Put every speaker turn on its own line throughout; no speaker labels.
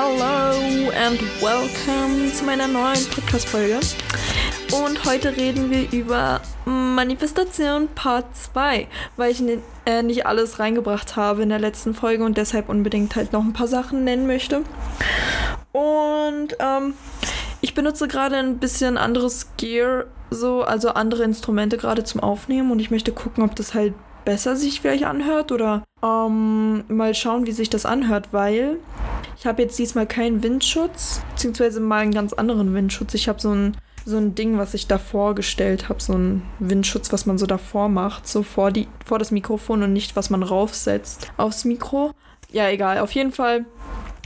Hello and welcome zu meiner neuen Podcast-Folge. Und heute reden wir über Manifestation Part 2, weil ich äh, nicht alles reingebracht habe in der letzten Folge und deshalb unbedingt halt noch ein paar Sachen nennen möchte. Und ähm, ich benutze gerade ein bisschen anderes Gear, so, also andere Instrumente gerade zum Aufnehmen und ich möchte gucken, ob das halt besser sich vielleicht anhört oder ähm, mal schauen, wie sich das anhört, weil ich habe jetzt diesmal keinen Windschutz, beziehungsweise mal einen ganz anderen Windschutz. Ich habe so ein, so ein Ding, was ich davor gestellt habe, so ein Windschutz, was man so davor macht, so vor, die, vor das Mikrofon und nicht, was man raufsetzt aufs Mikro. Ja, egal, auf jeden Fall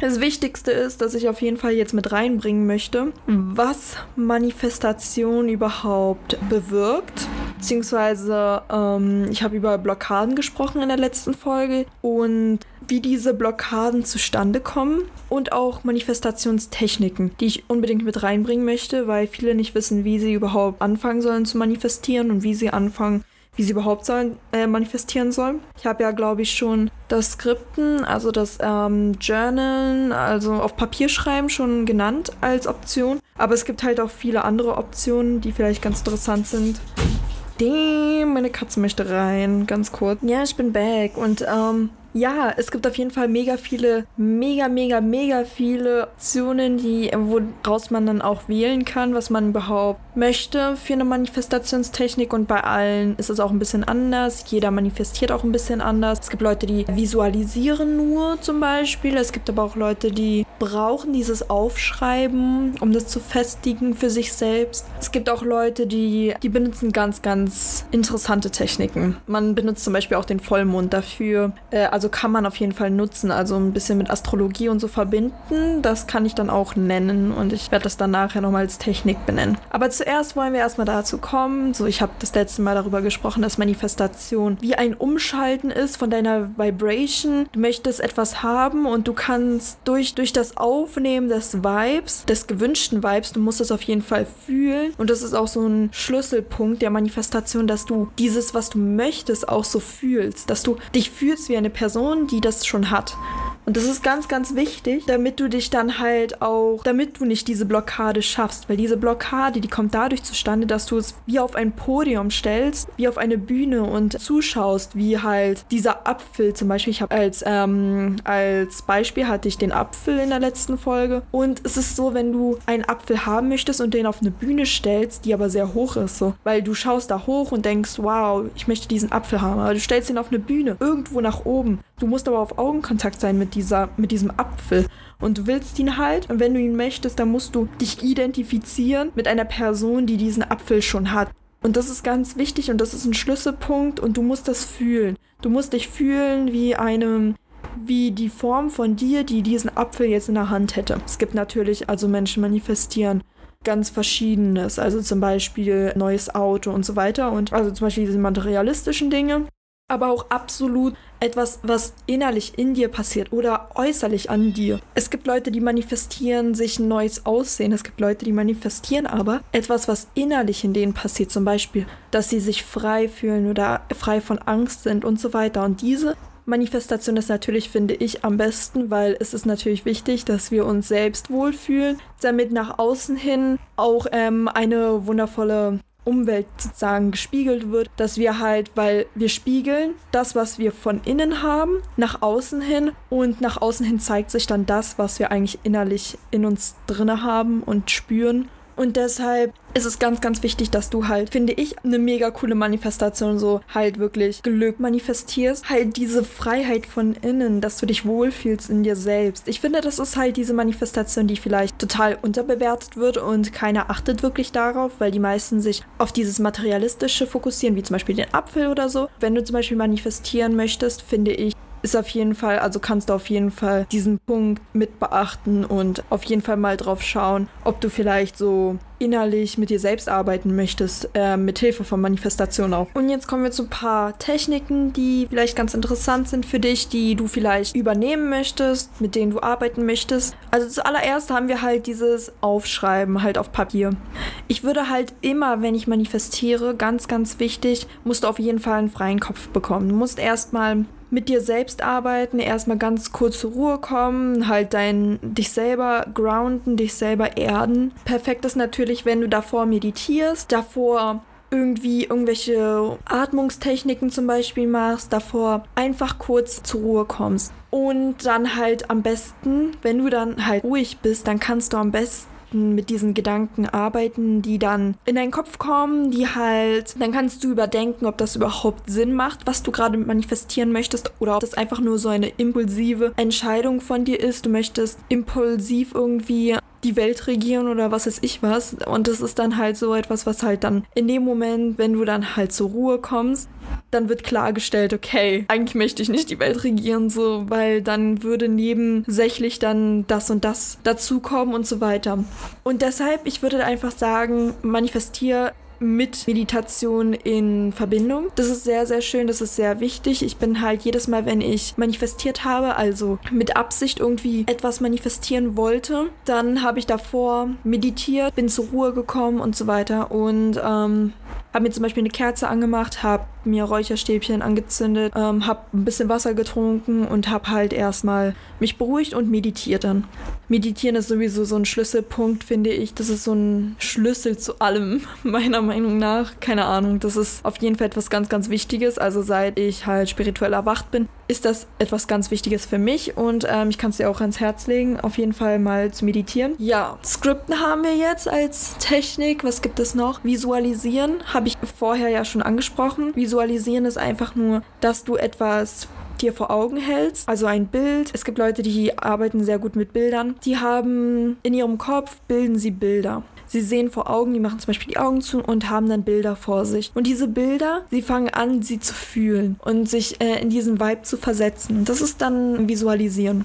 das Wichtigste ist, dass ich auf jeden Fall jetzt mit reinbringen möchte, was Manifestation überhaupt bewirkt. Beziehungsweise ähm, ich habe über Blockaden gesprochen in der letzten Folge und wie diese Blockaden zustande kommen und auch Manifestationstechniken, die ich unbedingt mit reinbringen möchte, weil viele nicht wissen, wie sie überhaupt anfangen sollen zu manifestieren und wie sie anfangen, wie sie überhaupt sollen, äh, manifestieren sollen. Ich habe ja, glaube ich, schon das Skripten, also das ähm, Journalen, also auf Papier schreiben schon genannt als Option. Aber es gibt halt auch viele andere Optionen, die vielleicht ganz interessant sind. Damn, meine Katze möchte rein, ganz kurz. Ja, ich bin back und ähm, ja, es gibt auf jeden Fall mega viele, mega, mega, mega viele Optionen, die, woraus man dann auch wählen kann, was man überhaupt möchte für eine Manifestationstechnik. Und bei allen ist es auch ein bisschen anders. Jeder manifestiert auch ein bisschen anders. Es gibt Leute, die visualisieren nur zum Beispiel. Es gibt aber auch Leute, die brauchen dieses Aufschreiben, um das zu festigen für sich selbst. Es gibt auch Leute, die, die benutzen ganz, ganz interessante Techniken. Man benutzt zum Beispiel auch den Vollmond dafür. Äh, also kann man auf jeden Fall nutzen, also ein bisschen mit Astrologie und so verbinden. Das kann ich dann auch nennen und ich werde das dann nachher nochmal als Technik benennen. Aber zuerst wollen wir erstmal dazu kommen. So, ich habe das letzte Mal darüber gesprochen, dass Manifestation wie ein Umschalten ist von deiner Vibration. Du möchtest etwas haben und du kannst durch, durch das Aufnehmen des Vibes, des gewünschten Vibes, du musst es auf jeden Fall fühlen. Und das ist auch so ein Schlüsselpunkt der Manifestation, dass du dieses, was du möchtest, auch so fühlst. Dass du dich fühlst wie eine Person Person, die das schon hat. Und das ist ganz, ganz wichtig, damit du dich dann halt auch, damit du nicht diese Blockade schaffst. Weil diese Blockade, die kommt dadurch zustande, dass du es wie auf ein Podium stellst, wie auf eine Bühne und zuschaust, wie halt dieser Apfel zum Beispiel. Ich habe als, ähm, als Beispiel hatte ich den Apfel in der letzten Folge. Und es ist so, wenn du einen Apfel haben möchtest und den auf eine Bühne stellst, die aber sehr hoch ist, so. Weil du schaust da hoch und denkst, wow, ich möchte diesen Apfel haben. Aber du stellst ihn auf eine Bühne, irgendwo nach oben. Du musst aber auf Augenkontakt sein mit, dieser, mit diesem Apfel. Und du willst ihn halt. Und wenn du ihn möchtest, dann musst du dich identifizieren mit einer Person, die diesen Apfel schon hat. Und das ist ganz wichtig und das ist ein Schlüsselpunkt und du musst das fühlen. Du musst dich fühlen wie eine, wie die Form von dir, die diesen Apfel jetzt in der Hand hätte. Es gibt natürlich, also Menschen manifestieren ganz verschiedenes, also zum Beispiel neues Auto und so weiter und also zum Beispiel diese materialistischen Dinge aber auch absolut etwas, was innerlich in dir passiert oder äußerlich an dir. Es gibt Leute, die manifestieren sich ein neues Aussehen. Es gibt Leute, die manifestieren aber etwas, was innerlich in denen passiert. Zum Beispiel, dass sie sich frei fühlen oder frei von Angst sind und so weiter. Und diese Manifestation ist natürlich, finde ich, am besten, weil es ist natürlich wichtig, dass wir uns selbst wohlfühlen, damit nach außen hin auch ähm, eine wundervolle Umwelt sozusagen gespiegelt wird, dass wir halt, weil wir spiegeln das, was wir von innen haben, nach außen hin. Und nach außen hin zeigt sich dann das, was wir eigentlich innerlich in uns drinne haben und spüren und deshalb ist es ganz, ganz wichtig, dass du halt, finde ich, eine mega coole Manifestation so halt wirklich Glück manifestierst. Halt diese Freiheit von innen, dass du dich wohlfühlst in dir selbst. Ich finde, das ist halt diese Manifestation, die vielleicht total unterbewertet wird und keiner achtet wirklich darauf, weil die meisten sich auf dieses Materialistische fokussieren, wie zum Beispiel den Apfel oder so. Wenn du zum Beispiel manifestieren möchtest, finde ich, ist auf jeden Fall, also kannst du auf jeden Fall diesen Punkt mit beachten und auf jeden Fall mal drauf schauen, ob du vielleicht so innerlich mit dir selbst arbeiten möchtest, äh, mit Hilfe von Manifestation auch. Und jetzt kommen wir zu ein paar Techniken, die vielleicht ganz interessant sind für dich, die du vielleicht übernehmen möchtest, mit denen du arbeiten möchtest. Also zuallererst haben wir halt dieses Aufschreiben halt auf Papier. Ich würde halt immer, wenn ich manifestiere, ganz, ganz wichtig, musst du auf jeden Fall einen freien Kopf bekommen. Du musst erstmal mit dir selbst arbeiten, erstmal ganz kurz zur Ruhe kommen, halt dein, dich selber grounden, dich selber erden. Perfekt ist natürlich, wenn du davor meditierst, davor irgendwie irgendwelche Atmungstechniken zum Beispiel machst, davor einfach kurz zur Ruhe kommst. Und dann halt am besten, wenn du dann halt ruhig bist, dann kannst du am besten mit diesen Gedanken arbeiten, die dann in deinen Kopf kommen, die halt, dann kannst du überdenken, ob das überhaupt Sinn macht, was du gerade manifestieren möchtest oder ob das einfach nur so eine impulsive Entscheidung von dir ist. Du möchtest impulsiv irgendwie die Welt regieren oder was weiß ich was. Und das ist dann halt so etwas, was halt dann in dem Moment, wenn du dann halt zur Ruhe kommst, dann wird klargestellt, okay, eigentlich möchte ich nicht die Welt regieren, so, weil dann würde nebensächlich dann das und das dazukommen und so weiter. Und deshalb, ich würde einfach sagen, manifestier mit Meditation in Verbindung. Das ist sehr, sehr schön, das ist sehr wichtig. Ich bin halt jedes Mal, wenn ich manifestiert habe, also mit Absicht irgendwie etwas manifestieren wollte, dann habe ich davor meditiert, bin zur Ruhe gekommen und so weiter und ähm, habe mir zum Beispiel eine Kerze angemacht, habe mir Räucherstäbchen angezündet, ähm, habe ein bisschen Wasser getrunken und habe halt erstmal mich beruhigt und meditiert dann. Meditieren ist sowieso so ein Schlüsselpunkt, finde ich. Das ist so ein Schlüssel zu allem, meiner Meinung nach. Keine Ahnung, das ist auf jeden Fall etwas ganz, ganz Wichtiges. Also seit ich halt spirituell erwacht bin, ist das etwas ganz Wichtiges für mich und ähm, ich kann es dir auch ans Herz legen, auf jeden Fall mal zu meditieren. Ja, Skripten haben wir jetzt als Technik. Was gibt es noch? Visualisieren habe ich vorher ja schon angesprochen. Visualisieren ist einfach nur, dass du etwas dir vor Augen hältst, also ein Bild. Es gibt Leute, die arbeiten sehr gut mit Bildern. Die haben in ihrem Kopf, bilden sie Bilder. Sie sehen vor Augen, die machen zum Beispiel die Augen zu und haben dann Bilder vor sich. Und diese Bilder, sie fangen an, sie zu fühlen und sich äh, in diesen Vibe zu versetzen. Das ist dann Visualisieren.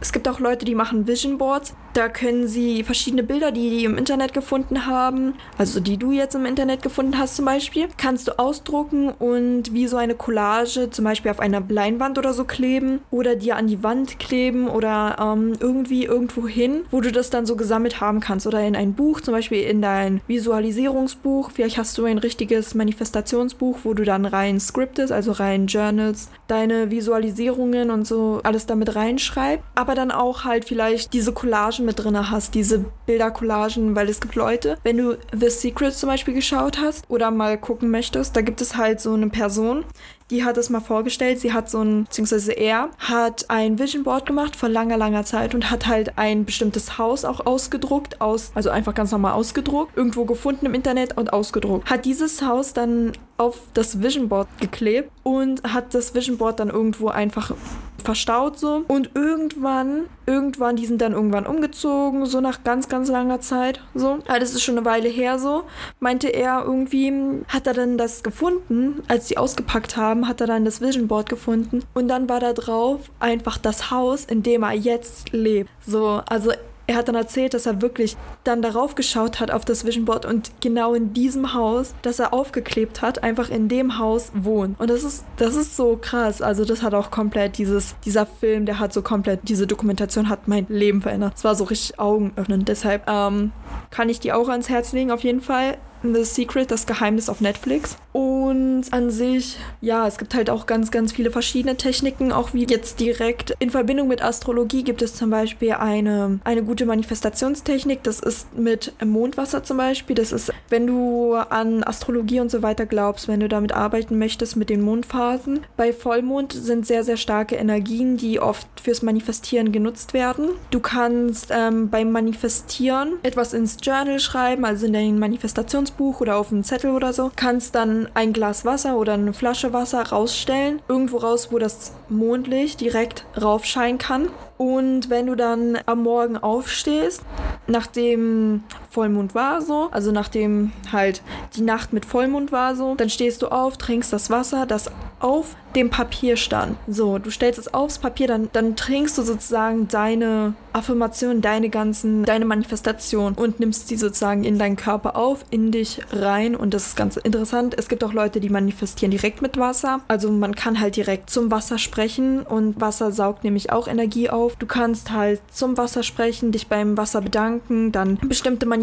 Es gibt auch Leute, die machen Vision Boards. Da können sie verschiedene Bilder, die die im Internet gefunden haben, also die du jetzt im Internet gefunden hast zum Beispiel, kannst du ausdrucken und wie so eine Collage zum Beispiel auf einer Leinwand oder so kleben oder dir an die Wand kleben oder ähm, irgendwie irgendwo hin, wo du das dann so gesammelt haben kannst oder in ein Buch, zum Beispiel in dein Visualisierungsbuch. Vielleicht hast du ein richtiges Manifestationsbuch, wo du dann rein scriptest, also rein Journals, deine Visualisierungen und so alles damit reinschreibst. Aber dann auch halt vielleicht diese Collagen mit drin hast, diese Bildercollagen, weil es gibt Leute, wenn du The Secret zum Beispiel geschaut hast oder mal gucken möchtest, da gibt es halt so eine Person, die hat es mal vorgestellt. Sie hat so ein, beziehungsweise er hat ein Vision Board gemacht vor langer, langer Zeit und hat halt ein bestimmtes Haus auch ausgedruckt, aus, also einfach ganz normal ausgedruckt, irgendwo gefunden im Internet und ausgedruckt. Hat dieses Haus dann auf das Vision Board geklebt und hat das Vision Board dann irgendwo einfach verstaut so. Und irgendwann, irgendwann, die sind dann irgendwann umgezogen, so nach ganz, ganz langer Zeit so. Ja, das ist schon eine Weile her so. Meinte er irgendwie, hat er dann das gefunden, als sie ausgepackt haben, hat er dann das Vision Board gefunden und dann war da drauf einfach das Haus, in dem er jetzt lebt. So, also er hat dann erzählt, dass er wirklich dann darauf geschaut hat auf das Vision Board und genau in diesem Haus, das er aufgeklebt hat, einfach in dem Haus wohnt. Und das ist, das ist so krass. Also das hat auch komplett dieses, dieser Film, der hat so komplett, diese Dokumentation hat mein Leben verändert. Es war so richtig augenöffnend. Deshalb ähm, kann ich die auch ans Herz legen, auf jeden Fall. The Secret, das Geheimnis auf Netflix. Und an sich, ja, es gibt halt auch ganz, ganz viele verschiedene Techniken, auch wie jetzt direkt in Verbindung mit Astrologie gibt es zum Beispiel eine, eine gute Manifestationstechnik. Das ist mit Mondwasser zum Beispiel. Das ist, wenn du an Astrologie und so weiter glaubst, wenn du damit arbeiten möchtest mit den Mondphasen. Bei Vollmond sind sehr, sehr starke Energien, die oft fürs Manifestieren genutzt werden. Du kannst ähm, beim Manifestieren etwas ins Journal schreiben, also in deinen Manifestations Notizbuch oder auf einen Zettel oder so, kannst dann ein Glas Wasser oder eine Flasche Wasser rausstellen, irgendwo raus, wo das Mondlicht direkt raufscheinen kann. Und wenn du dann am Morgen aufstehst, nachdem Vollmond war so, also nachdem halt die Nacht mit Vollmond war so, dann stehst du auf, trinkst das Wasser, das auf dem Papier stand. So, du stellst es aufs Papier, dann, dann trinkst du sozusagen deine Affirmation, deine ganzen, deine Manifestation und nimmst sie sozusagen in deinen Körper auf, in dich rein und das ist ganz interessant. Es gibt auch Leute, die manifestieren direkt mit Wasser. Also man kann halt direkt zum Wasser sprechen und Wasser saugt nämlich auch Energie auf. Du kannst halt zum Wasser sprechen, dich beim Wasser bedanken, dann bestimmte Manifestationen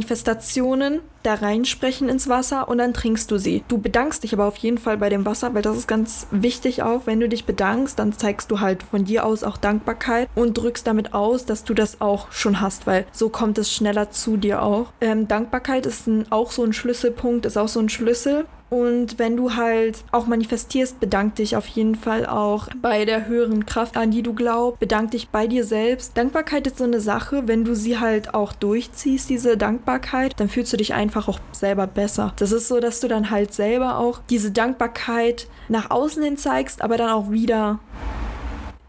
da reinsprechen ins Wasser und dann trinkst du sie. Du bedankst dich aber auf jeden Fall bei dem Wasser, weil das ist ganz wichtig auch. Wenn du dich bedankst, dann zeigst du halt von dir aus auch Dankbarkeit und drückst damit aus, dass du das auch schon hast, weil so kommt es schneller zu dir auch. Ähm, Dankbarkeit ist ein, auch so ein Schlüsselpunkt, ist auch so ein Schlüssel. Und wenn du halt auch manifestierst, bedank dich auf jeden Fall auch bei der höheren Kraft, an die du glaubst. Bedank dich bei dir selbst. Dankbarkeit ist so eine Sache, wenn du sie halt auch durchziehst, diese Dankbarkeit, dann fühlst du dich einfach auch selber besser. Das ist so, dass du dann halt selber auch diese Dankbarkeit nach außen hin zeigst, aber dann auch wieder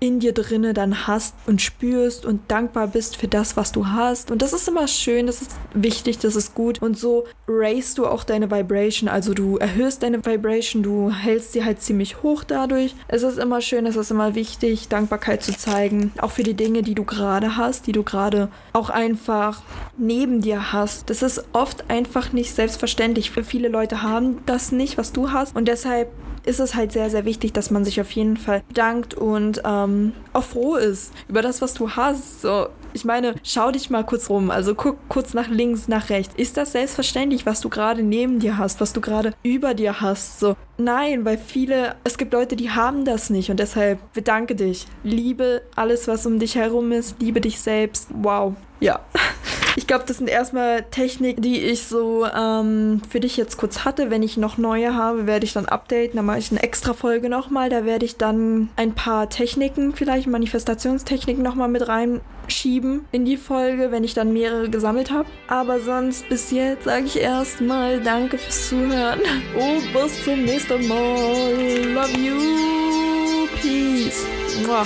in dir drinne dann hast und spürst und dankbar bist für das, was du hast. Und das ist immer schön, das ist wichtig, das ist gut. Und so raisest du auch deine Vibration, also du erhöhst deine Vibration, du hältst sie halt ziemlich hoch dadurch. Es ist immer schön, es ist immer wichtig, Dankbarkeit zu zeigen, auch für die Dinge, die du gerade hast, die du gerade auch einfach neben dir hast. Das ist oft einfach nicht selbstverständlich. Viele Leute haben das nicht, was du hast. Und deshalb ist es halt sehr, sehr wichtig, dass man sich auf jeden Fall bedankt und ähm, auch froh ist über das, was du hast. So, ich meine, schau dich mal kurz rum. Also guck kurz nach links, nach rechts. Ist das selbstverständlich, was du gerade neben dir hast, was du gerade über dir hast? So, nein, weil viele, es gibt Leute, die haben das nicht und deshalb bedanke dich. Liebe alles, was um dich herum ist. Liebe dich selbst. Wow. Ja. Ich glaube, das sind erstmal Techniken, die ich so ähm, für dich jetzt kurz hatte. Wenn ich noch neue habe, werde ich dann updaten. Dann mache ich eine extra Folge nochmal. Da werde ich dann ein paar Techniken, vielleicht Manifestationstechniken nochmal mit reinschieben in die Folge, wenn ich dann mehrere gesammelt habe. Aber sonst bis jetzt sage ich erstmal Danke fürs Zuhören. Und bis zum nächsten Mal. Love you. Peace. Muah.